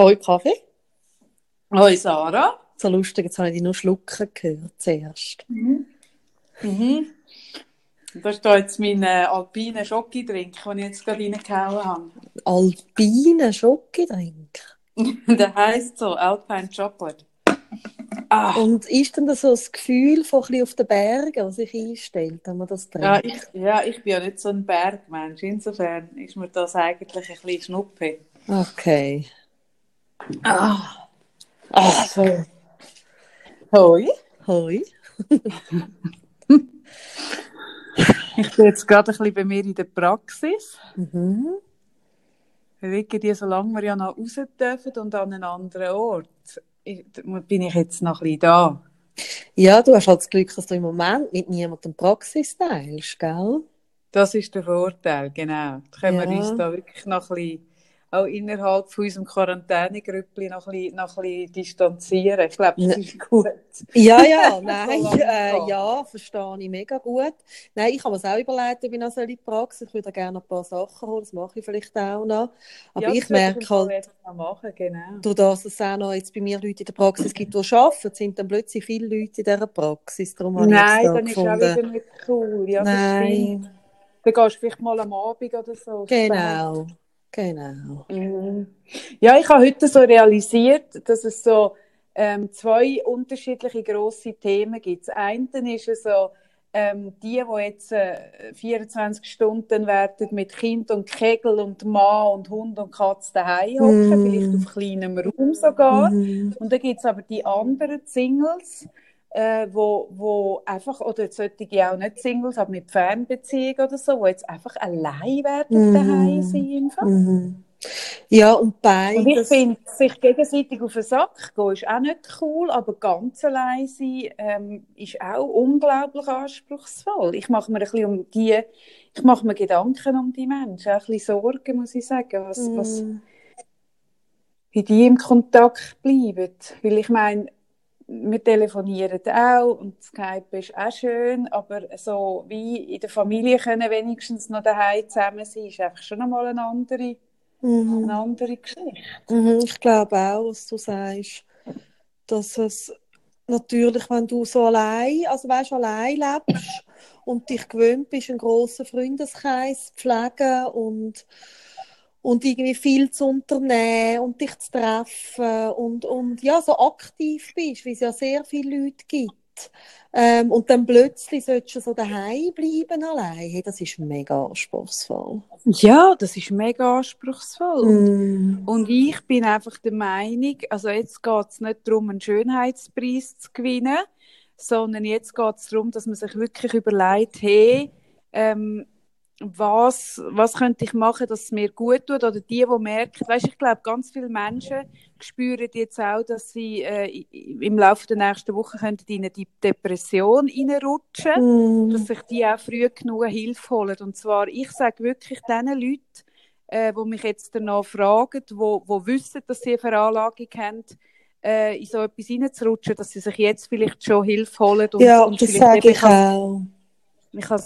Hoi Kaffee. Hoi Sarah. So lustig, jetzt habe ich dich nur schlucken gehört zuerst. Mhm. Das ist da jetzt mein äh, alpiner Schokidrink, den ich jetzt gerade reingehauen habe. Alpine Schokodrink. Der heisst so Alpine Chocolate. Ah. Und ist denn das so das Gefühl von ein bisschen auf den Bergen, das sich einstellt, wenn man das trinkt? Ja, ich, ja, ich bin ja nicht so ein Bergmensch. Insofern ist mir das eigentlich ein bisschen schnuppe. Okay. Ah. Ah, so. Hoi. Hoi. ich bin jetzt gerade ein bisschen bei mir in der Praxis. Mhm. Irgendwie, solange wir ja noch raus dürfen und an einen anderen Ort, bin ich jetzt noch ein bisschen da. Ja, du hast halt das Glück, dass du im Moment mit niemandem Praxis teilst, gell? Das ist der Vorteil, genau. Da können Ja. wir uns da wirklich noch ein bisschen, auch innerhalb von unserem Quarantänegrüppli noch ein bisschen, noch ein bisschen distanzieren. Ich glaube, das Ne- ist gut. Ja, ja, nein, äh, ja, verstehe ich mega gut. Nein, ich habe mir auch überlegt, ob ich noch so in die Praxis, ich würde gerne ein paar Sachen holen, das mache ich vielleicht auch noch. Aber Ja, ich merke halt, machen, genau. durch das es auch noch jetzt bei mir Leute in der Praxis gibt, die arbeiten, sind dann plötzlich viele Leute in dieser Praxis. Darum habe Nein, dann ist auch gefunden, wieder nicht cool. Ja, nein, Dann gehst du vielleicht mal am Abend oder so. genau, genau. Mhm. Ja, ich habe heute so realisiert, dass es so ähm, zwei unterschiedliche grosse Themen gibt. Das eine ist es so, ähm, die, die jetzt äh, 24 Stunden werden mit Kind und Kegel und Mann und Hund und Katze daheim hocken, Mm. vielleicht auf kleinem Raum sogar. Mhm. Und dann gibt es aber die anderen Singles, äh, wo, wo einfach, oder solche auch nicht Singles, aber mit Fernbeziehung oder so, wo jetzt einfach allein werden Mhm. daheim sein. Einfach. Mhm. Ja, und Und ich beides. finde, sich gegenseitig auf den Sack gehen ist auch nicht cool, aber ganz allein sein ähm, ist auch unglaublich anspruchsvoll. Ich mache mir ein bisschen um die, ich mache mir Gedanken um die Menschen, auch ein bisschen Sorgen, muss ich sagen, was, was, Mhm. wie die im Kontakt bleiben. Weil ich meine, wir telefonieren auch und Skype ist auch schön, aber so wie in der Familie können wenigstens noch daheim zusammen sein, ist einfach schon einmal eine andere, Mhm. eine andere Geschichte. Mhm, ich glaube auch, was du sagst, dass es natürlich, wenn du so allein, also weißt, allein lebst und dich gewöhnt bist, einen grossen Freundeskreis zu pflegen und, und irgendwie viel zu unternehmen und dich zu treffen und, und ja, so aktiv bist, wie es ja sehr viele Leute gibt. Ähm, und dann plötzlich solltest du so daheim bleiben allein. Hey, das ist mega anspruchsvoll. Ja, das ist mega anspruchsvoll. Und, Mm. und ich bin einfach der Meinung, also jetzt geht es nicht darum, einen Schönheitspreis zu gewinnen, sondern jetzt geht es darum, dass man sich wirklich überlegt, hey, ähm, was, was könnte ich machen, dass es mir gut tut? Oder die, die merken, weißt, ich glaube, ganz viele Menschen spüren jetzt auch, dass sie äh, im Laufe der nächsten Woche könnten in eine die Depression reinrutschen Mm. dass sich die auch früh genug Hilfe holen. Und zwar, ich sage wirklich den Leuten, äh, die mich jetzt danach fragen, wo, wo wissen, dass sie eine Veranlagung haben, äh, in so etwas reinzurutschen, dass sie sich jetzt vielleicht schon Hilfe holen. Und, Ja, und das sage ich auch. ich habe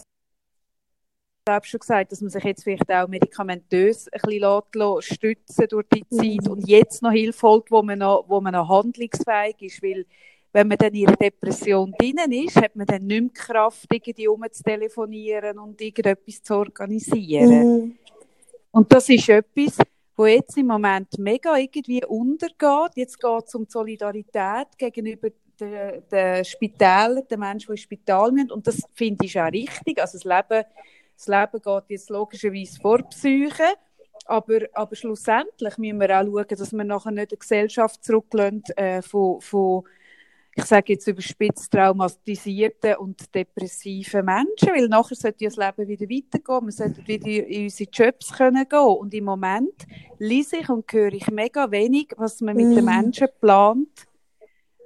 glaube schon gesagt, dass man sich jetzt vielleicht auch medikamentös ein bisschen lässt, stützen durch die Zeit Mhm. und jetzt noch Hilfe holt, wo man noch, wo man noch handlungsfähig ist, weil wenn man dann in einer Depression drinnen ist, hat man dann nicht mehr Kraft, irgendwie umzutelefonieren und irgendetwas zu organisieren. Mhm. Und das ist etwas, wo jetzt im Moment mega irgendwie untergeht. Jetzt geht es um die Solidarität gegenüber den, den Spitälern, den Menschen, die ins Spital müssen. Und das finde ich auch richtig. Also das Leben, das Leben geht jetzt logischerweise vor Psyche. Aber, aber schlussendlich müssen wir auch schauen, dass wir nachher nicht eine Gesellschaft zurücklassen äh, von, von ich sage jetzt überspitzt traumatisierten und depressiven Menschen, weil nachher sollte ja das Leben wieder weitergehen, wir sollten wieder in unsere Jobs können gehen. Und im Moment lese ich und höre ich mega wenig, was man mit den Mhm. Menschen plant,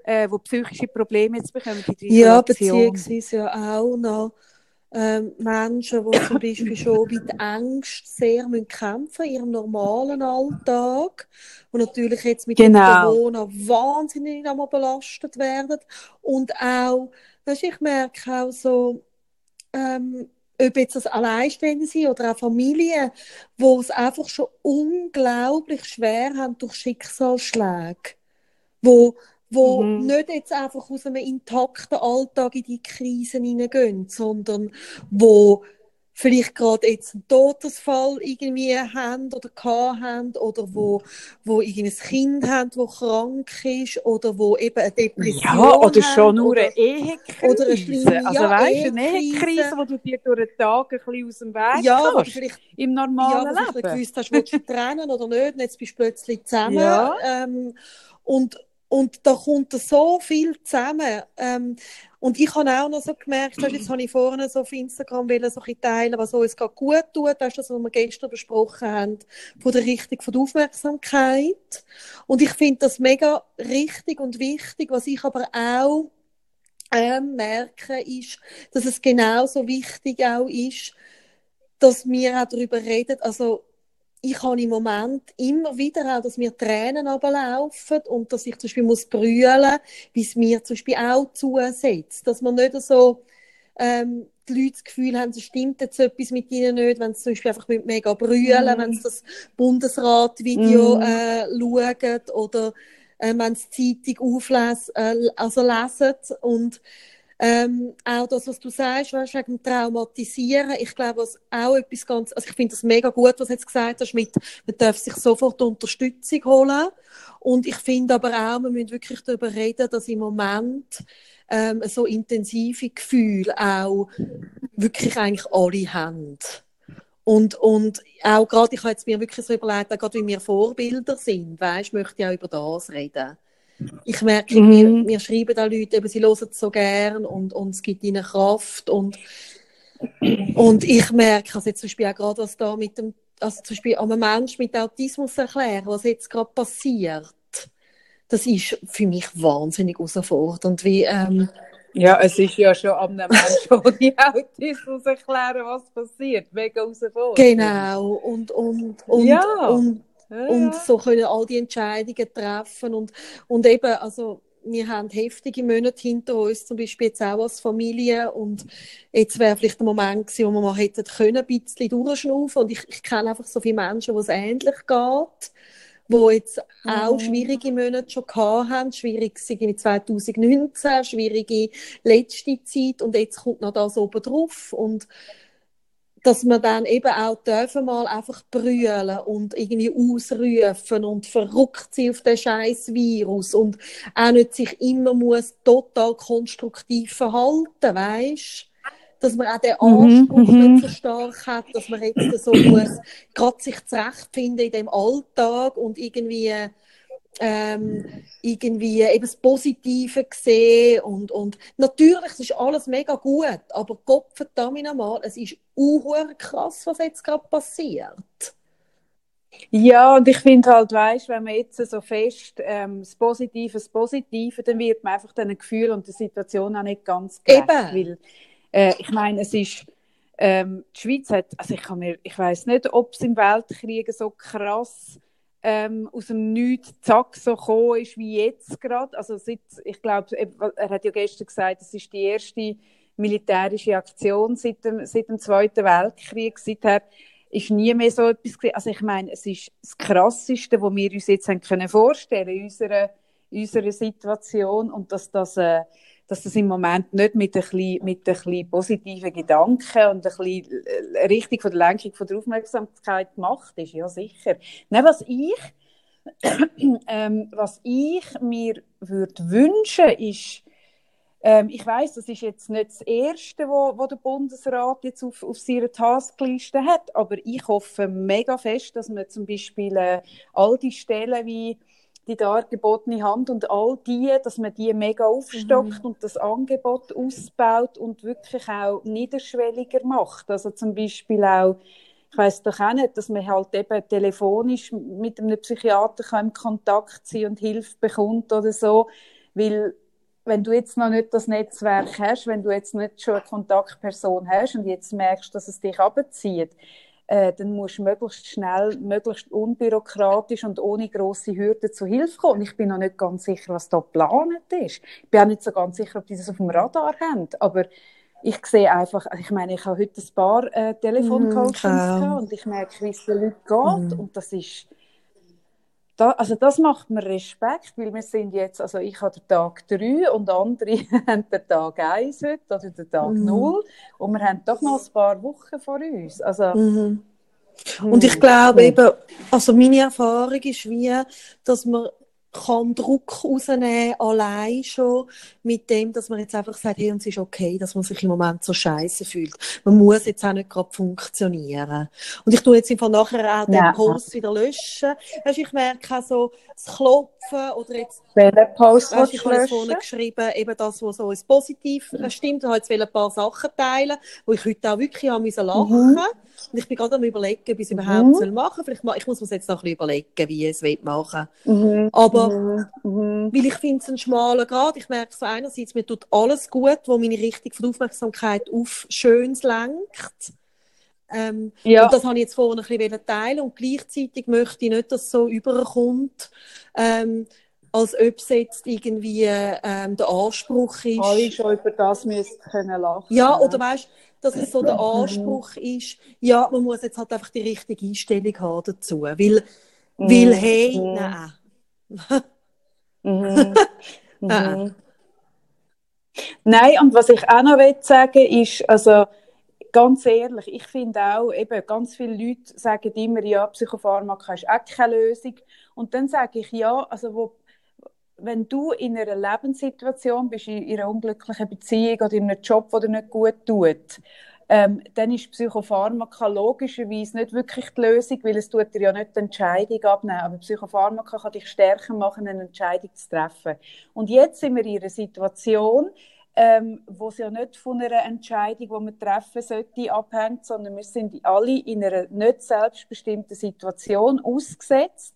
äh, die psychische Probleme jetzt bekommen Ja, beziehungsweise ja auch noch ähm, Menschen, die zum Beispiel schon mit Angst sehr müssen kämpfen in ihrem normalen Alltag und natürlich jetzt mit Genau. Corona wahnsinnig einmal belastet werden und auch, weißt, ich merke auch so, ähm, ob jetzt das Alleinstehende sind oder auch Familien, wo es einfach schon unglaublich schwer haben durch Schicksalsschläge, wo wo mhm. nicht jetzt einfach aus einem intakten Alltag in die Krisen hineingehen, sondern wo vielleicht gerade jetzt einen Todesfall irgendwie haben oder haben oder wo, wo ein Kind haben, das krank ist oder wo eben eine Depression Ja, oder schon nur oder, eine Ehekrise. Oder eine schlimme, also ja, weißt, Ehekrise. eine Ehekrise, wo du dir durch den Tag ein bisschen aus dem Weg ja, kannst, vielleicht, im normalen ja, Leben. Ja, gewusst hast, willst du trennen oder nicht und jetzt bist du plötzlich zusammen. Ja. Ähm, und, und da kommt so viel zusammen. Ähm, und ich habe auch noch so gemerkt, jetzt habe ich vorhin so auf Instagram will, so ein teilen, was uns gerade gut tut. Das ist das, was wir gestern besprochen haben, von der Richtung von der Aufmerksamkeit. Und ich finde das mega richtig und wichtig. Was ich aber auch ähm, merke, ist, dass es genauso wichtig auch ist, dass wir auch darüber reden, also ich habe im Moment immer wieder auch, dass mir Tränen ablaufen und dass ich zum Beispiel muss brüllen, wie es mir zum Beispiel auch zusetzt. Dass man nicht so ähm, die Leute das Gefühl haben, es stimmt jetzt etwas mit ihnen nicht, wenn sie zum Beispiel einfach mega brüllen, mm. wenn sie das Bundesrat-Video mm. äh, schauen oder äh, wenn sie die Zeitung auflesen, äh, also lesen und ähm, auch das, was du sagst, weißt, wegen Traumatisieren, ich glaube, was auch etwas ganz, also ich finde das mega gut, was du jetzt gesagt hast, mit, man darf sich sofort Unterstützung holen. Und ich finde aber auch, wir müssen wirklich darüber reden, dass im Moment ähm, so intensive Gefühle auch wirklich eigentlich alle haben. Und, und auch gerade, ich habe jetzt mir wirklich so überlegt, auch gerade wie wir Vorbilder sind, weißt, möchte ich auch über das reden. Ich merke, mhm. mir, mir schreiben da Leute, eben, sie hören es so gern und, und es gibt ihnen Kraft und, und ich merke, also jetzt zum Beispiel auch gerade, was da mit dem, also zum Beispiel einem Menschen mit Autismus erklären, was jetzt gerade passiert, das ist für mich wahnsinnig herausfordernd, wie, ähm, ja, es ist ja schon am Menschen ohne Autismus erklären, was passiert. Mega herausfordernd. Genau. Und, und, und, ja. und und so können all die Entscheidungen treffen und, und eben, also, wir haben heftige Monate hinter uns, zum Beispiel jetzt auch als Familie. Und jetzt wäre vielleicht der Moment gewesen, wo wir mal hätten können, ein bisschen durchschnaufen. Und ich, ich kenne einfach so viele Menschen, wo es ähnlich geht, wo jetzt auch mhm. schwierige Monate schon gehabt haben. Schwierig in 2019, schwierige letzte Zeit. Und jetzt kommt noch das oben drauf. Und dass wir dann eben auch dürfen mal einfach brüllen und irgendwie ausrufen und verrückt sein auf den scheiß Virus und auch nicht sich immer muss total konstruktiv verhalten, weißt? Dass man auch den mhm, Anspruch mhm, nicht so stark hat, dass man jetzt so muss, gerade sich zurechtfinden in dem Alltag und irgendwie ähm, irgendwie eben das Positive gesehen und, und natürlich, es ist alles mega gut, aber Gott verdammt nochmal, es ist auch krass, was jetzt gerade passiert. Ja, und ich finde halt, weißt, wenn man jetzt so fest ähm, das Positive, das Positive, dann wird man einfach den Gefühl und der Situation auch nicht ganz gerecht. Eben. Weil, äh, ich meine, es ist, ähm, die Schweiz hat, also ich kann mir, ich weiß nicht, ob es im Weltkrieg so krass ähm, aus dem Nichts zack so gekommen ist wie jetzt gerade. Also seit, ich glaube, er hat ja gestern gesagt, es ist die erste militärische Aktion seit dem, seit dem Zweiten Weltkrieg. Seither ist nie mehr so etwas gewesen. Also ich meine, es ist das Krasseste, was wir uns jetzt haben können vorstellen in unserer, in unserer Situation und dass das äh, dass das im Moment nicht mit ein bisschen, mit ein bisschen positiven Gedanken und ein bisschen äh, richtig von der Lenkung von der Aufmerksamkeit gemacht ist, ja sicher. Nein, was ich, ähm, was ich mir würde wünschen, ist, ähm, ich weiß, das ist jetzt nicht das Erste, wo, wo der Bundesrat jetzt auf, auf seiner Taskliste hat, aber ich hoffe mega fest, dass man zum Beispiel äh, all die Stellen wie die dargebotene Hand und all die, dass man die mega aufstockt mhm. und das Angebot ausbaut und wirklich auch niederschwelliger macht. Also zum Beispiel auch, ich weiß doch auch nicht, dass man halt eben telefonisch mit einem Psychiater in Kontakt sein und Hilfe bekommt oder so, weil wenn du jetzt noch nicht das Netzwerk hast, wenn du jetzt nicht schon eine Kontaktperson hast und jetzt merkst, dass es dich abzieht, äh, dann musst du möglichst schnell, möglichst unbürokratisch und ohne grosse Hürden zu Hilfe kommen. Und ich bin noch nicht ganz sicher, was da geplant ist. Ich bin auch nicht so ganz sicher, ob die das auf dem Radar haben. Aber ich sehe einfach, ich meine, ich habe heute ein paar äh, Telefoncoachings Mhm, und ich merke, wie es den Leuten geht Mhm. und das ist, da, also das macht mir Respekt, weil wir sind jetzt, also ich habe den Tag 3 und andere haben den Tag 1 heute oder den Tag Mhm. 0 und wir haben doch noch ein paar Wochen vor uns. Also, Mhm. Und ich glaube eben, also meine Erfahrung ist wie, dass man kann Druck rausnehmen, allein schon mit dem, dass man jetzt einfach sagt, hey, und es ist okay, dass man sich im Moment so scheiße fühlt. Man muss jetzt auch nicht gerade funktionieren. Und ich tue jetzt einfach nachher auch den Ja. Post wieder löschen. Weißt, ich merke auch so, das Klopfen oder jetzt welchen Post Weißt, ich habe vorne geschrieben, eben das, was so ins Positiv äh, stimmt. Ich wollte jetzt ein paar Sachen teilen, wo ich heute auch wirklich haben müssen lachen Mhm. Und ich bin gerade am überlegen, ob ich es überhaupt soll machen soll. Vielleicht ma ich muss mir jetzt noch ein bisschen überlegen, wie ich es will machen Mhm. Aber Mhm. Mhm. weil ich finde es ein schmaler Grad. Ich merke so einerseits, mir tut alles gut, wo meine Richtung von Aufmerksamkeit auf Schönes lenkt. Ähm, Ja. Und das habe ich jetzt vorhin ein bisschen teilen und gleichzeitig möchte ich nicht, dass es so überkommt, ähm, als ob es jetzt irgendwie ähm, der Anspruch ist. Alle schon über das müssen können lachen. Ja, oder weißt dass es so der Anspruch ist, ja, man muss jetzt halt einfach die richtige Einstellung haben dazu. Weil, weil hey, Mhm. nein. Mhm. Ah, mhm. Nein, und was ich auch noch sagen ist, also ganz ehrlich, ich finde auch, eben, ganz viele Leute sagen immer, ja, Psychopharmaka ist auch keine Lösung. Und dann sage ich, ja, also wo, wenn du in einer Lebenssituation bist, in einer unglücklichen Beziehung oder in einem Job, der dir nicht gut tut, ähm, dann ist Psychopharmaka logischerweise nicht wirklich die Lösung, weil es tut dir ja nicht die Entscheidung abnehmen. Aber Psychopharmaka kann dich stärker machen, eine Entscheidung zu treffen. Und jetzt sind wir in einer Situation, ähm, wo es ja nicht von einer Entscheidung, die man treffen sollte, abhängt, sondern wir sind alle in einer nicht selbstbestimmten Situation ausgesetzt.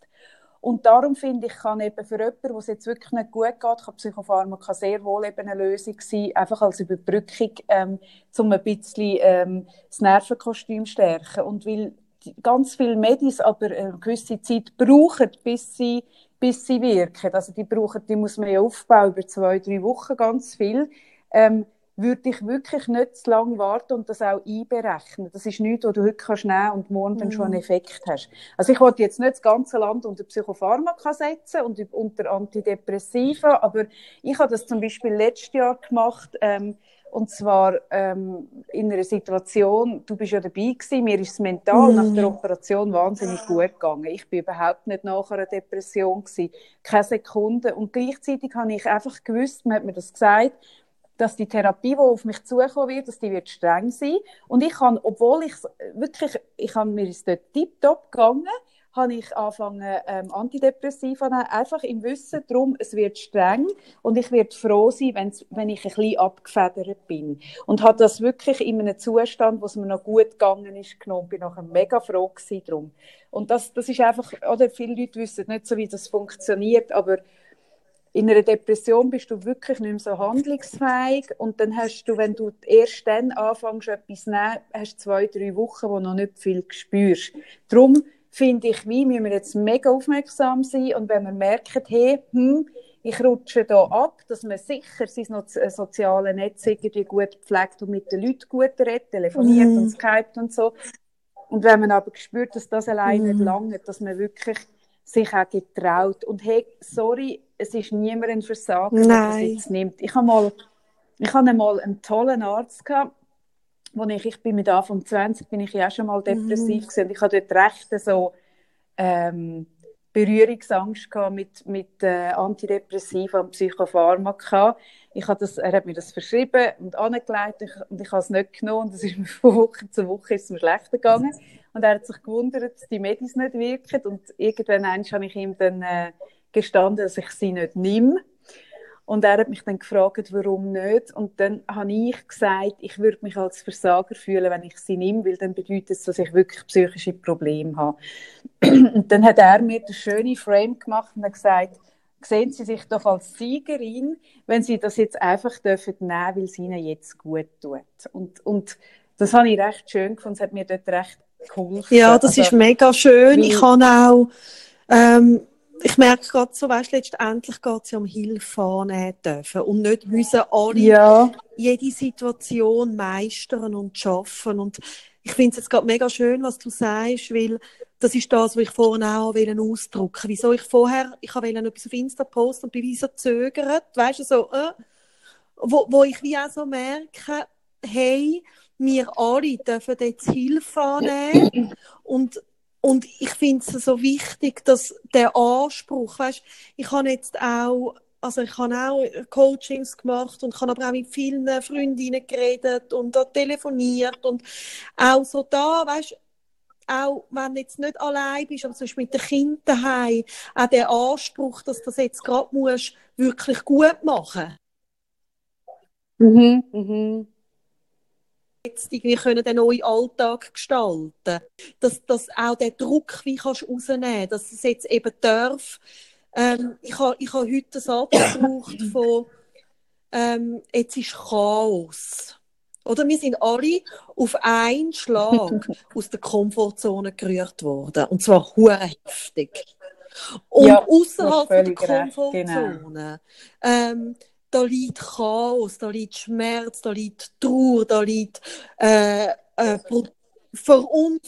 Und darum finde ich, kann eben für jemanden, wo es jetzt wirklich nicht gut geht, kann Psychopharmaka sehr wohl eben eine Lösung sein, einfach als Überbrückung, ähm, um ein bisschen ähm, das Nervenkostüm zu stärken. Und weil ganz viele Medis aber eine gewisse Zeit brauchen, bis sie, bis sie wirken, also die brauchen, die muss man ja aufbauen über zwei, drei Wochen ganz viel, ähm, würde ich wirklich nicht zu lange warten und das auch einberechnen. Das ist nichts, was du heute kannst nehmen und morgen dann schon einen Effekt hast. Also ich wollte jetzt nicht das ganze Land unter Psychopharmaka setzen und unter Antidepressiva, aber ich habe das zum Beispiel letztes Jahr gemacht, ähm, und zwar ähm, in einer Situation, du bist ja dabei gewesen, mir ist es mental Mhm. nach der Operation wahnsinnig gut gegangen. Ich bin überhaupt nicht nach einer Depression gewesen, keine Sekunde. Und gleichzeitig habe ich einfach gewusst, man hat mir das gesagt, dass die Therapie, die auf mich zukommen wird, dass die wird streng sein. Und ich kann, obwohl ich wirklich, ich habe mir ist dort tiptop gegangen, habe ich angefangen, ähm, Antidepressiva nehmen, einfach im Wissen darum, es wird streng und ich werde froh sein, wenn's, wenn ich ein bisschen abgefedert bin. Und habe das wirklich in einem Zustand, wo es mir noch gut gegangen ist, genommen. Bin nachher mega froh gewesen drum. Und das, das ist einfach, oder viele Leute wissen nicht so, wie das funktioniert, aber in einer Depression bist du wirklich nicht mehr so handlungsfähig und dann hast du, wenn du erst dann anfängst, etwas zu nehmen, hast du zwei, drei Wochen, wo du noch nicht viel spürst. Darum finde ich, wie müssen wir jetzt mega aufmerksam sein und wenn wir merken, hey, hm, ich rutsche da ab, dass man sicher sein soziale Netz irgendwie gut pflegt und mit den Leuten gut redet, telefoniert Mhm. und skypt und so. Und wenn man aber spürt, dass das allein nicht Mhm. lange, dass man wirklich sich auch getraut. Und hey, sorry, es ist niemand ein Versager, der Nein. jetzt nimmt. Ich habe mal, ich habe mal einen tollen Arzt gehabt, wo ich, ich bin mit Anfang 20, bin ich ja schon mal depressiv gewesen. Und ich hatte dort recht so, ähm, Berührungsangst gehabt mit, mit äh, Antidepressiva und Psychopharmaka. Ich habe das, er hat mir das verschrieben und angelegt ich, und ich habe es nicht genommen und es ist mir von Woche zu Woche ist es mir schlechter gegangen. Und er hat sich gewundert, dass die Medis nicht wirken und irgendwann habe ich ihm dann äh, gestanden, dass ich sie nicht nehme. Und er hat mich dann gefragt, warum nicht. Und dann habe ich gesagt, ich würde mich als Versager fühlen, wenn ich sie nehme, weil dann bedeutet es, dass ich wirklich psychische Probleme habe. Und dann hat er mir das schöne Frame gemacht und hat gesagt, sehen Sie sich doch als Siegerin, wenn Sie das jetzt einfach dürfen nehmen, weil es Ihnen jetzt gut tut. Und, und das habe ich recht schön gefunden, es hat mir dort recht geholfen. Ja, das Also, ist mega schön. Ich habe auch ähm, ich merke gerade so, weißt, letztendlich geht es ja um Hilfe annehmen dürfen und nicht müssen alle Ja. jede Situation meistern und schaffen. Und ich finde es jetzt gerade mega schön, was du sagst, weil das ist das, was ich vorhin auch wollte ausdrücken Wieso ich vorher, ich wollte etwas auf Insta posten und bin wie so zögert, weißt du, so, äh, wo, wo ich wie auch so merke, hey, wir alle dürfen jetzt Hilfe annehmen und und ich finde es so wichtig, dass der Anspruch, weißt, ich habe jetzt auch, also ich habe auch Coachings gemacht und habe aber auch mit vielen Freundinnen geredet und telefoniert und auch so da, weißt, auch wenn du jetzt nicht allein bist, aber Beispiel mit den Kindern daheim, auch der Anspruch, dass du das jetzt gerade musst, wirklich gut machen. Mhm. Mhm. Jetzt irgendwie können den neuen Alltag gestalten. Dass, dass auch der Druck wie kannst rausnehmen, dass es jetzt eben darf. Ähm, ich habe ich ha heute einen Satz gebraucht von, ähm, jetzt ist Chaos. Oder wir sind alle auf einen Schlag aus der Komfortzone gerührt worden. Und zwar hure heftig. Und Ja, außerhalb der genau. Komfortzone, ähm, da liegt Chaos, da liegt Schmerz, da liegt Trauer, da liegt äh, äh,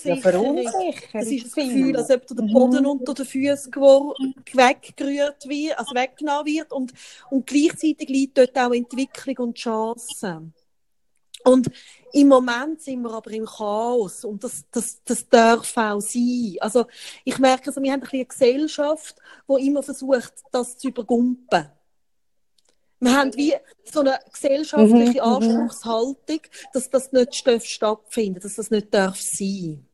Ja, Verunsicherung. verunsichert. Es ist das Gefühl, als ob der Boden Mhm. unter den Füßen weggerührt wird, also weggenommen wird. Und, und gleichzeitig liegt dort auch Entwicklung und Chance. Und im Moment sind wir aber im Chaos und das, das, das darf auch sein. Also ich merke, also, wir haben ein bisschen eine Gesellschaft, die immer versucht, das zu übergumpen. Wir haben wie so eine gesellschaftliche Mhm, mhm. Anspruchshaltung, dass das nicht darf stattfinden dass das nicht darf sein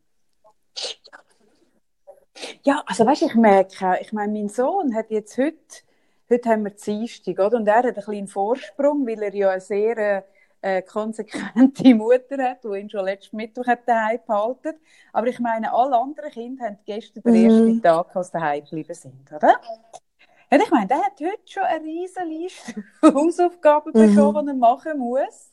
Ja, also weißt, ich merke, ich meine, mein Sohn hat jetzt heute, heute haben wir Dienstag, oder? Und er hat einen kleinen Vorsprung, weil er ja eine sehr äh, äh, konsequente Mutter hat, die ihn schon letzten Mittwoch hat daheim behalten. Aber ich meine, alle anderen Kinder haben gestern den Mhm. ersten Tag, als sie daheim geblieben sind, oder? Und ich meine, der hat heute schon eine riesen Liste Hausaufgaben Mhm. bekommen, die er machen muss.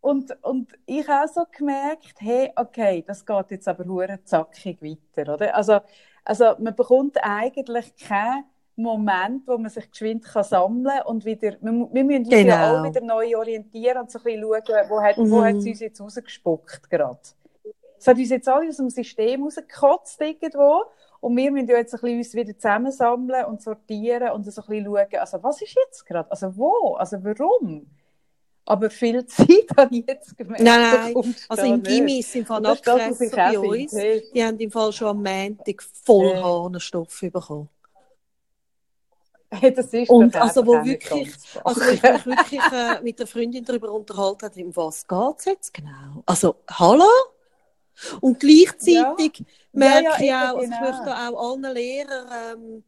Und, und ich habe auch so gemerkt, hey, okay, das geht jetzt aber hure zackig weiter, oder? Also, also man bekommt eigentlich keinen Moment, wo man sich geschwind kann sammeln und wieder, wir, wir müssen uns ja Genau. auch wieder neu orientieren und so ein bisschen schauen, wo hat, wo Mhm. hat es uns jetzt rausgespuckt gerade. Es hat uns jetzt alle aus dem System rausgekotzt irgendwo und wir müssen ja jetzt ein bisschen uns wieder zusammensammeln und sortieren und so ein bisschen schauen, also was ist jetzt gerade, also wo, also warum? Aber viel Zeit habe ich jetzt gemerkt. Nein, nein. Also im. Gimmi ist im Fall auch bei finde. uns. Hey, Die haben im Fall schon am Montag voll Ja. Hahnenstoff bekommen. hey, das ist Und also, wo wirklich- Also ich mich wirklich äh, mit der Freundin darüber unterhalten hat, um was geht's jetzt genau? Also, hallo? Und gleichzeitig Ja. Merke Ja, ich ja, auch, also ich genau. möchte auch allen Lehrern, ähm,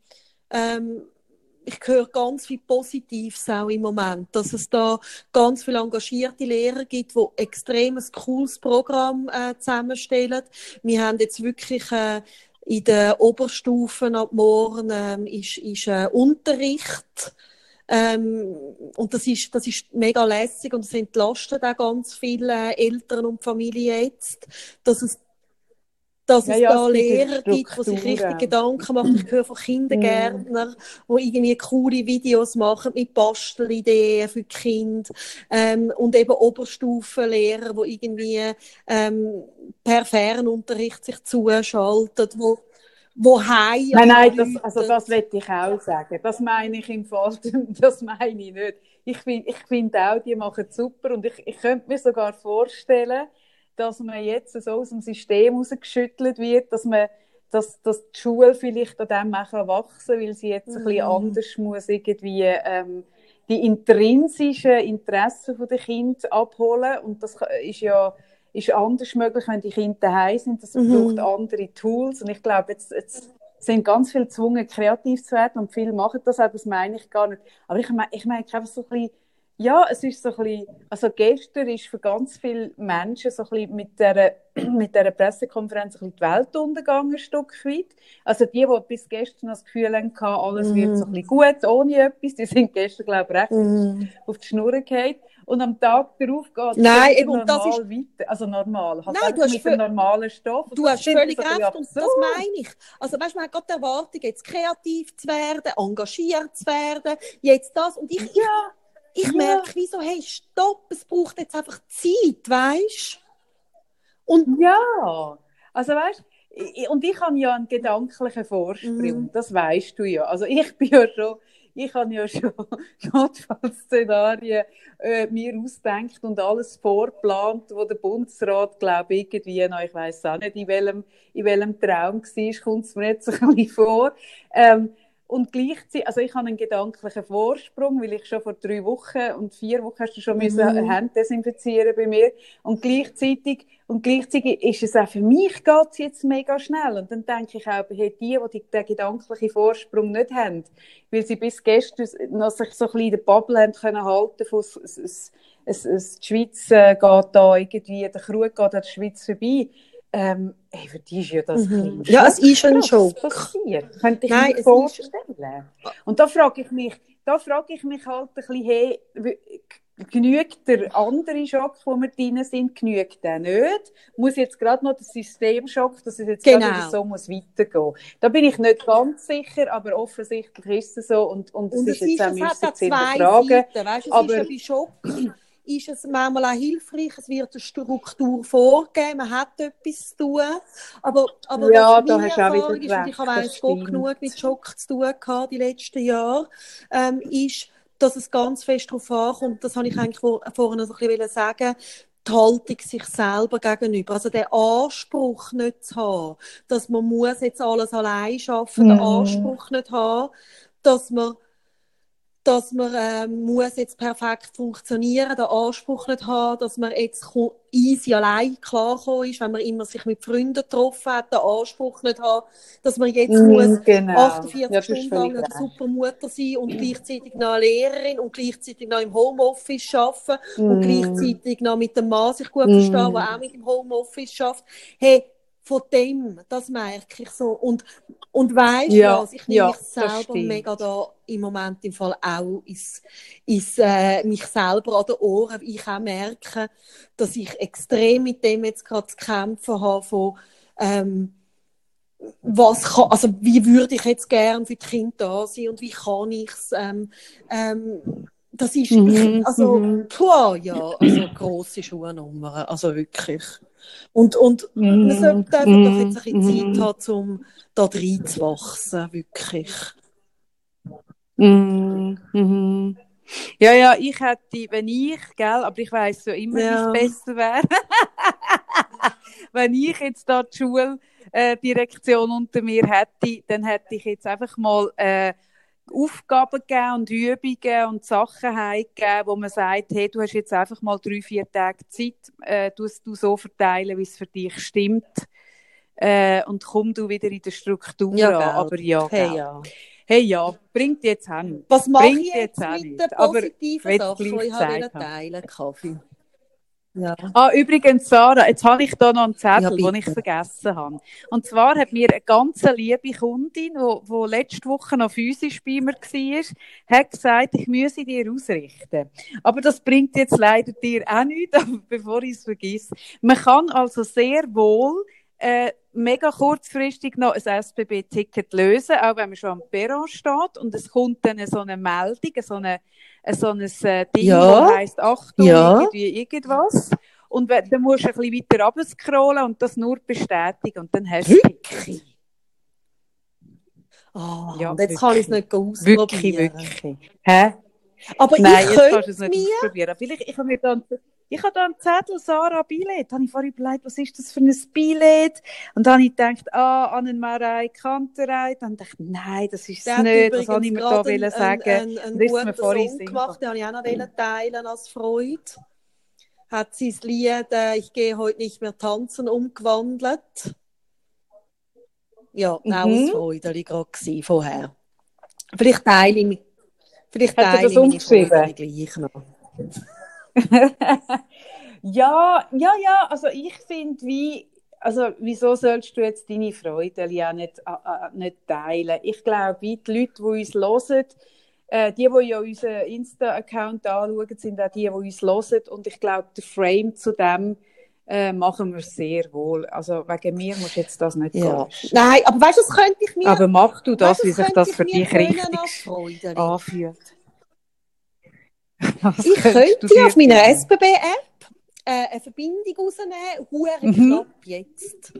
ähm, ich höre ganz viel Positives auch im Moment, dass es da ganz viele engagierte Lehrer gibt, die extrem ein cooles Programm äh, zusammenstellen. Wir haben jetzt wirklich äh, in den Oberstufen ab morgen ähm, ist, ist äh, Unterricht. Ähm, und das ist, das ist mega lässig und es entlastet auch ganz viele Eltern und Familien jetzt, dass es, dass Ja, es ja, da es Lehrer gibt, die sich richtig. Gedanken machen. Ich höre von Kindergärtnern, die irgendwie coole Videos machen mit Bastelideen für die Kinder. Ähm, und eben Oberstufenlehrer, die irgendwie ähm, per Fernunterricht sich zuschalten, wo, wo heim Nein, nein, das, also das möchte ich auch sagen. Das meine ich im Fall, das meine ich nicht. Ich finde ich find auch, die machen es super und ich, ich könnte mir sogar vorstellen, dass man jetzt so aus dem System rausgeschüttelt wird, dass man dass, dass die Schule vielleicht an dem auch wachsen weil sie jetzt ein bisschen Mhm. anders muss irgendwie ähm, die intrinsischen Interessen der Kinder abholen und das ist ja ist anders möglich, wenn die Kinder daheim sind. Das Mhm. braucht andere Tools. Und ich glaube, jetzt, jetzt sind ganz viele gezwungen, kreativ zu werden und viele machen das auch, das meine ich gar nicht. Aber ich meine, ich meine einfach so ein bisschen, ja, es ist so ein bisschen, also gestern ist für ganz viele Menschen so ein bisschen mit dieser, mit dieser Pressekonferenz ein bisschen die Welt untergegangen, ein Stück weit. Also die, die bis gestern das Gefühl hatten, alles wird so ein bisschen gut, ohne etwas, die sind gestern, glaube ich, recht Mhm. auf die Schnur gefallen. und am Tag darauf geht es Nein, normal das ist... weiter. Also normal, halt Nein, du hast mit für... dem normalen Stoff. Du hast völlig recht und das meine ich. Also weißt du, man hat gerade die Erwartung, jetzt kreativ zu werden, engagiert zu werden, jetzt das und ich... Ja. Ich Ja. merke, wie so, hey, stopp, es braucht jetzt einfach Zeit, weißt Und Ja, also weißt und ich habe ja einen gedanklichen Vorsprung, Mhm. das weißt du ja. Also ich bin ja schon, ich habe ja schon Notfallszenarien äh, mir ausgedacht und alles vorgeplant, wo der Bundesrat, glaube ich, irgendwie, noch, ich weiß auch nicht, in welchem, in welchem Traum war, kommt es mir jetzt so ein bisschen vor. Ähm, und gleichzeitig, also ich habe einen gedanklichen Vorsprung, weil ich schon vor drei Wochen und vier Wochen hast du schon müssen Mhm. Hände desinfizieren bei mir. Und gleichzeitig, und gleichzeitig ist es auch für mich geht's jetzt mega schnell. Und dann denke ich auch, hey, die, die den gedanklichen Vorsprung nicht haben, weil sie bis gestern noch sich so ein bisschen in der Bubble haben können halten von, es, es, es, es, die Schweiz äh, geht da irgendwie, der Krug geht an der Schweiz vorbei. Ähm, hey, für die ist ja das Mhm. Ja, es ist ein Schock. passiert. Könnte ich Nein, mir vorstellen. Und da frage ich mich, da frage ich mich halt ein bisschen, hey, genügt der andere Schock, wo wir drin sind, genügt der nicht? Muss jetzt gerade noch der Systemschock, dass es jetzt Genau. gerade so muss weitergehen? Da bin ich nicht ganz sicher, aber offensichtlich ist es so und, und, Und es ist jetzt auch müssen zu hinterfragen. Weißt, es aber- ist ja bei Schock ist es manchmal auch hilfreich, es wird eine Struktur vorgegeben, man hat etwas zu tun. Aber, aber Ja, was da meine hast Erfahrung ist, und ich habe eigentlich genug mit Schock zu tun gehabt die letzten Jahre, ähm, ist, dass es ganz fest darauf ankommt, das habe ich eigentlich vor, vorhin so ein bisschen sagen die Haltung sich selber gegenüber. Also den Anspruch nicht zu haben, dass man muss jetzt alles allein schaffen, den Mhm. Anspruch nicht haben, dass man dass man ähm, muss jetzt perfekt funktionieren, den Anspruch nicht haben, dass man jetzt easy allein klarkommen ist, wenn man immer sich mit Freunden getroffen hat, den Anspruch nicht haben, dass man jetzt muss Mhm, genau. 48 Ja, Stunden lang eine super Mutter sein und gleichzeitig noch eine Lehrerin und gleichzeitig noch im Homeoffice arbeiten und Mhm. gleichzeitig noch mit dem Mann sich gut Mm. verstehen, der auch mit dem Homeoffice schafft. Hey, von dem, das merke ich so. Und, und weißt du Ja, was, ich nehme ja, mich selber mega da im Moment im Fall auch ins, ins, äh, mich selber an den Ohren, ich auch merke, dass ich extrem mit dem jetzt gerade zu kämpfen habe von, ähm, was kann, also wie würde ich jetzt gern für die Kinder da sein und wie kann ich es, ähm, ähm, das ist, Mhm, ich, also, mhm. puh, ja, also grosse Schuhnummern, also wirklich. Und, und Mhm, wir sollten einfach mhm, doch jetzt ein bisschen mhm. Zeit haben, um da reinzuwachsen, wirklich. Mhm, mhm. Ja, ja, ich hätte, wenn ich, gell, aber ich weiss ja immer, Ja. wie es besser wäre. wenn ich jetzt da die Schuldirektion unter mir hätte, dann hätte ich jetzt einfach mal äh, Aufgaben gegeben und Übungen und Sachen heimgegeben, wo man sagt, hey, du hast jetzt einfach mal drei, vier Tage Zeit, äh, du du so verteilen, wie es für dich stimmt. Äh, und komm du wieder in der Struktur Ja, an. gell. Aber ja, Hey, gell. ja. Hey, ja, bringt jetzt hin. Was mache Bringt ich jetzt jetzt mit den positiven Sachen, die ich habe teilen Kaffee? Ja. Ah, übrigens, Sarah, jetzt habe ich da noch einen Zettel, Ja, den ich vergessen habe. Und zwar hat mir eine ganz liebe Kundin, die, die letzte Woche noch physisch bei mir war, hat gesagt, ich müsse dir ausrichten. Aber das bringt jetzt leider dir auch nichts, bevor ich es vergesse. Man kann also sehr wohl äh, mega kurzfristig noch ein SBB-Ticket lösen, auch wenn man schon am Perron steht und es kommt dann so eine Meldung, so eine so ein äh, Ding, Ja. das heisst Achtung, Ja. irgendwie irgendwas. Und dann musst du ein bisschen weiter runterscrollen und das nur bestätigen und dann hast du Wirklich? Ah, Ja, und jetzt kann ich es nicht Wirklich, ausprobieren. wirklich. Hä? Aber Nein, ich jetzt kannst du es es nicht mir... ausprobieren. Vielleicht, ich habe mir da, einen- ich habe da einen Zettel, Sarah Billett. Da habe ich vorhin überlegt, was ist das für ein Billett? Und dann habe ich gedacht, ah, Annenmarei Kanterei. Dann dachte ich, nein, das ist es nicht. Das habe ich mir da gerade wollen sagen. ist mir guten vorhin Song gemacht, den wollte ich auch noch wollen teilen als Freude. Hat sein Lied äh, «Ich gehe heute nicht mehr tanzen» umgewandelt. Ja, auch Mhm. ein Freude gerade gewesen vorher. Vielleicht teile ich, vielleicht teile das ich meine? Freude gleich noch. Ja, ja, ja, also ich finde, wie, also wieso sollst du jetzt deine Freude ja nicht, äh, nicht teilen? Ich glaube, die Leute, die uns hören, Äh, die, die ja unseren Insta-Account anschauen, sind auch die, die uns hören. Und ich glaube, der Frame zu dem äh, machen wir sehr wohl. Also wegen mir musst du jetzt das nicht Ja. gehen. Nein, aber weißt du, das könnte ich mir... Aber mach du das, weißt wie sich das für dich richtig anfühlt. Was Ich könnte auf meiner? SBB-App äh, eine Verbindung rausnehmen, hure Mhm. knapp jetzt.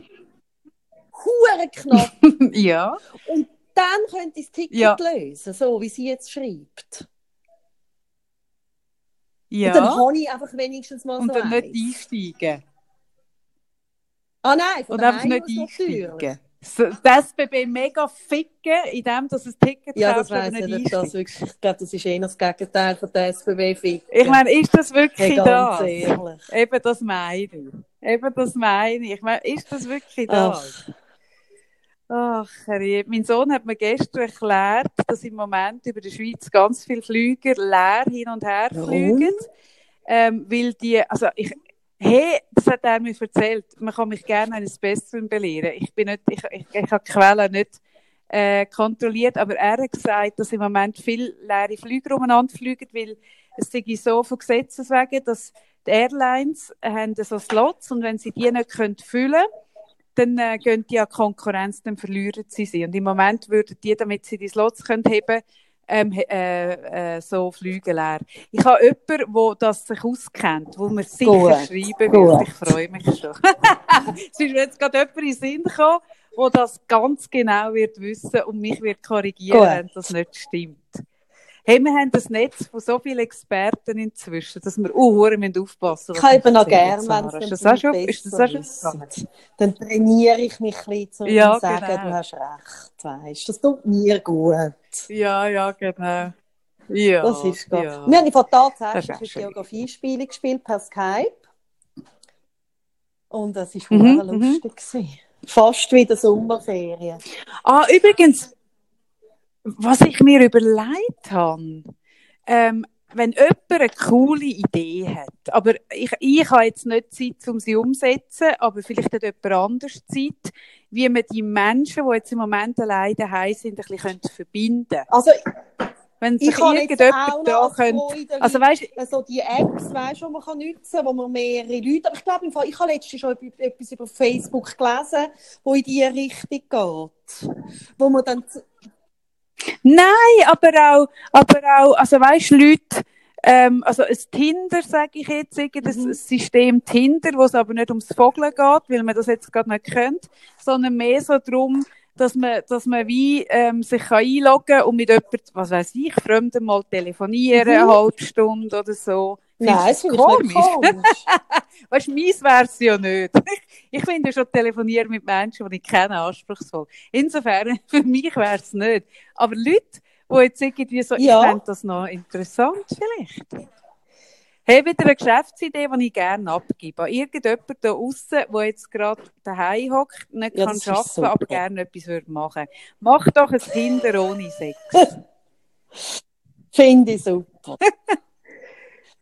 Hure knapp. Ja, Und dann könnte ich das Ticket Ja. lösen, so wie sie jetzt schreibt. ja. Und dann habe ich einfach wenigstens mal Und so dann nicht eins. einsteigen. Ah nein, von Und einfach nicht aus natürlich. Das SBB mega ficken, indem dass es Ticket Ja, das weiss ich nicht Das wirklich, ich glaube, das ist eher das Gegenteil von der SBB ficken. Ich meine, ist das wirklich hey, ganz das? ehrlich. Eben das meine ich. Eben das meine ich. Ich meine, ist das wirklich das? Ach, Herrje. mein Sohn hat mir gestern erklärt, dass im Moment über die Schweiz ganz viele Flüger leer hin und her fliegen. Ähm, weil die, also ich, hey, das hat er mir erzählt, man kann mich gerne eines Besseren belehren. Ich bin nicht, ich, ich, ich habe die Quelle nicht äh, kontrolliert, aber er hat gesagt, dass im Moment viele leere Flüge umeinander fliegen, weil es sei so von Gesetzes wegen, dass die Airlines haben so Slots und wenn sie die nicht können füllen dann äh, gehen die an Konkurrenz, dann verlieren sie sie. Und im Moment würden die, damit sie die Slots können heben ähm, äh, äh, so Flüge leer. Ich habe jemanden, der das sich auskennt, wo mir sicher Gut, schreiben wird. Ich freue mich schon. es ist mir jetzt gerade jemand in den Sinn gekommen, der das ganz genau wird wissen und mich wird korrigieren, Gut. wenn das nicht stimmt. Hey, wir haben das Netz von so vielen Experten inzwischen, dass wir uh, hure müssen aufpassen Ich habe eben noch erzählen, gern, Sarah. wenn Ist es das auch schon, ist das auch schon wissen. Dann trainiere ich mich ein bisschen, um Ja, zu sagen, genau. du hast recht, weißt. Das tut mir gut. Ja, ja, genau. Ja, Das ist gut. ja. Wir haben ist tatsächlich auch eine. Geografiespiele gespielt per Skype. Und das war Mhm, mhm, mhm. lustig. gewesen. Fast wie der Sommerferien. Ah, übrigens, was ich mir überlegt habe, ähm, wenn jemand eine coole Idee hat, aber ich, ich habe jetzt nicht Zeit, um sie umzusetzen, aber vielleicht hat jemand anders Zeit, wie man die Menschen, die jetzt im Moment alleine daheim sind, ein bisschen verbinden könnte. Also, Wenn sich ich irgendjemand noch da könnte, also weißt du, so die Apps, weißt, die man kann nutzen kann, wo man mehrere Leute. Aber ich glaube, im Fall, ich habe letztens schon etwas über Facebook gelesen, wo in diese Richtung geht. Wo man dann. Nein, aber auch, aber auch, also weißt Leute, ähm, also ein Tinder, sage ich jetzt, irgendein Mhm. System Tinder, wo es aber nicht ums Vogeln geht, weil man das jetzt gerade nicht kennt, sondern mehr so darum, dass man, dass man wie ähm, sich kann einloggen und mit jemandem, was weiß ich, Fremden mal telefonieren, Mhm. eine halbe Stunde oder so. Nein, das finde ich nicht komisch. Weißt du, meins wär's ja nicht. Ich finde ja schon telefonieren mit Menschen, die ich kenne, anspruchsvoll. Insofern, für mich wär's nicht. Aber Leute, die jetzt irgendwie so, Ja. ich fände das noch interessant vielleicht. Hey, wieder eine Geschäftsidee, die ich gerne abgebe. An irgendjemand da aussen, der jetzt gerade daheim hockt, nicht Ja, kann arbeiten, aber gerne etwas würde machen. Mach doch ein Kinder ohne Sex. Finde ich super.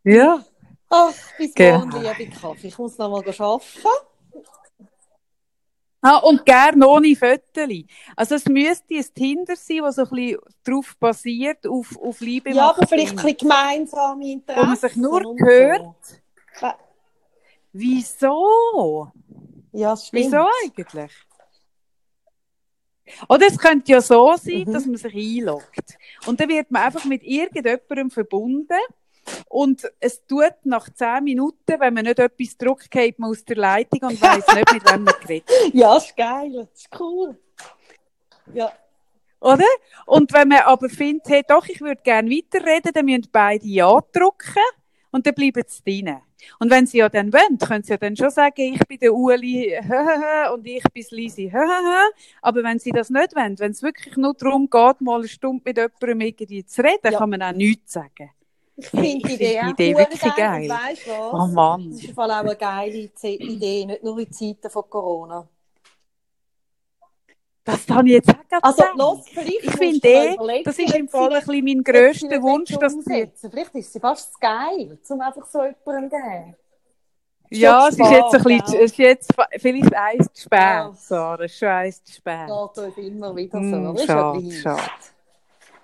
ja. Ach, bis Genau. morgen, liebe Kaffee. Ich muss noch mal arbeiten. Ah, und gerne ohne Fötterli. Also es müsste ein Tinder sein, das so ein bisschen darauf basiert, auf, auf Liebe Ja, aber vielleicht ein bisschen gemeinsame Interessen. Wo man sich nur hört. So. Wieso? Ja, das stimmt. Wieso eigentlich? Oder es könnte ja so sein, Mhm. dass man sich einloggt. Und dann wird man einfach mit irgendjemandem verbunden. Und es tut nach zehn Minuten, wenn man nicht etwas drückt, geht man aus der Leitung und weiss nicht, mit wem man redet. Ja, ist geil. Das ist cool. Ja, Oder? Und wenn man aber findet, hey, doch, ich würde gerne weiterreden, dann müssen beide Ja drücken und dann bleiben sie drin. Und wenn sie ja dann wollen, können sie ja dann schon sagen, ich bin der Uli und ich bin Lisi. Aber wenn sie das nicht wollen, wenn es wirklich nur darum geht, mal eine Stunde mit jemandem irgendwie zu reden, Ja. kann man auch nichts sagen. Ich finde die Idee, find die Idee wirklich geil. Du was? Oh Mann. Das ist im Fall auch eine geile Idee, nicht nur in Zeiten von Corona. Das habe ich jetzt auch gerade Also, los, Ich finde du eh, das ist im Fall ein bisschen mein grösster Wunsch, dass umsetzen. Vielleicht ist sie fast zu geil, um einfach so jemandem zu geben. Ja, es ist jetzt ein bisschen, es ist jetzt vielleicht eins zu spät, Ja. Sarah, es ist schon eins zu spät. Uns immer wieder so. Ist schade, ja schade.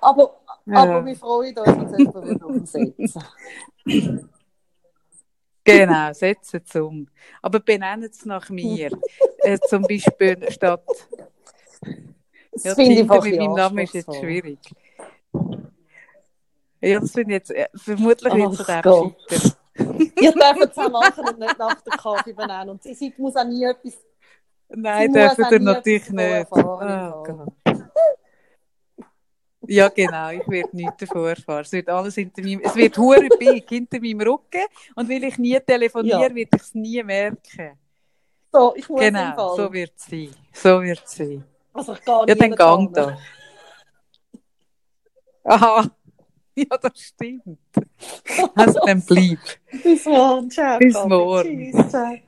Aber Aber wir freuen uns, wenn jemand wird umsetzen Genau, setzen es um. Aber benennen es nach mir. äh, zum Beispiel statt. Das Ja, finde ich mit ein meinem Namen ist jetzt schwierig. Ja, das finde ich jetzt. äh, Vermutlich wird es Ach auch Gott. scheitern. Ihr dürft es auch machen und nicht nach der Kaffee benennen. Und sie sie muss auch nie etwas Nein, dürfen ihr natürlich nicht. Oh im Gott. Ja, genau, ich werde nichts davon erfahren. Es wird alles hinter meinem, es wird hure big hinter meinem Rücken und weil ich nie telefoniere, Ja. wird ich es nie merken. So, ich muss Genau, so wird es sein. So wird es sein. Also ich gehe Ja, dann gang da. Aha. Ja, das stimmt. Also dann bleib. Bis morgen. Ciao. Bis morgen. Tschüss.